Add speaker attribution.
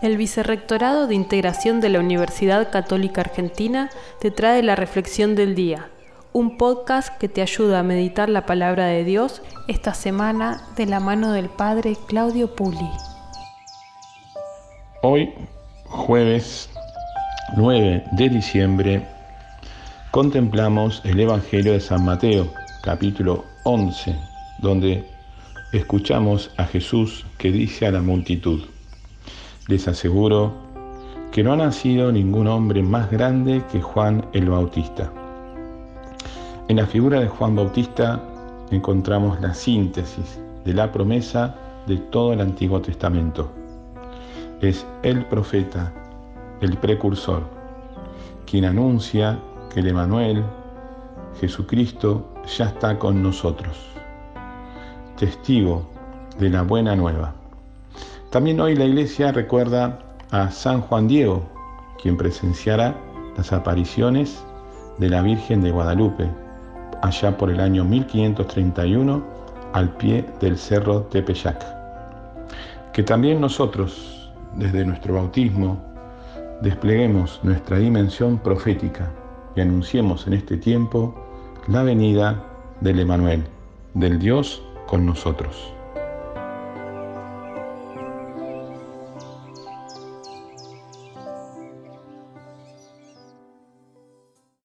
Speaker 1: El Vicerrectorado de Integración de la Universidad Católica Argentina te trae la Reflexión del Día, un podcast que te ayuda a meditar la palabra de Dios esta semana de la mano del Padre Claudio Puli.
Speaker 2: Hoy, jueves 9 de diciembre, contemplamos el Evangelio de San Mateo, capítulo 11, donde escuchamos a Jesús que dice a la multitud, les aseguro que no ha nacido ningún hombre más grande que Juan el Bautista. En la figura de Juan Bautista encontramos la síntesis de la promesa de todo el Antiguo Testamento. Es el profeta, el precursor, quien anuncia que el Emanuel, Jesucristo, ya está con nosotros, testigo de la buena nueva. También hoy la iglesia recuerda a San Juan Diego, quien presenciará las apariciones de la Virgen de Guadalupe, allá por el año 1531, al pie del cerro Tepeyac. Que también nosotros, desde nuestro bautismo, despleguemos nuestra dimensión profética y anunciemos en este tiempo la venida del Emanuel, del Dios con nosotros.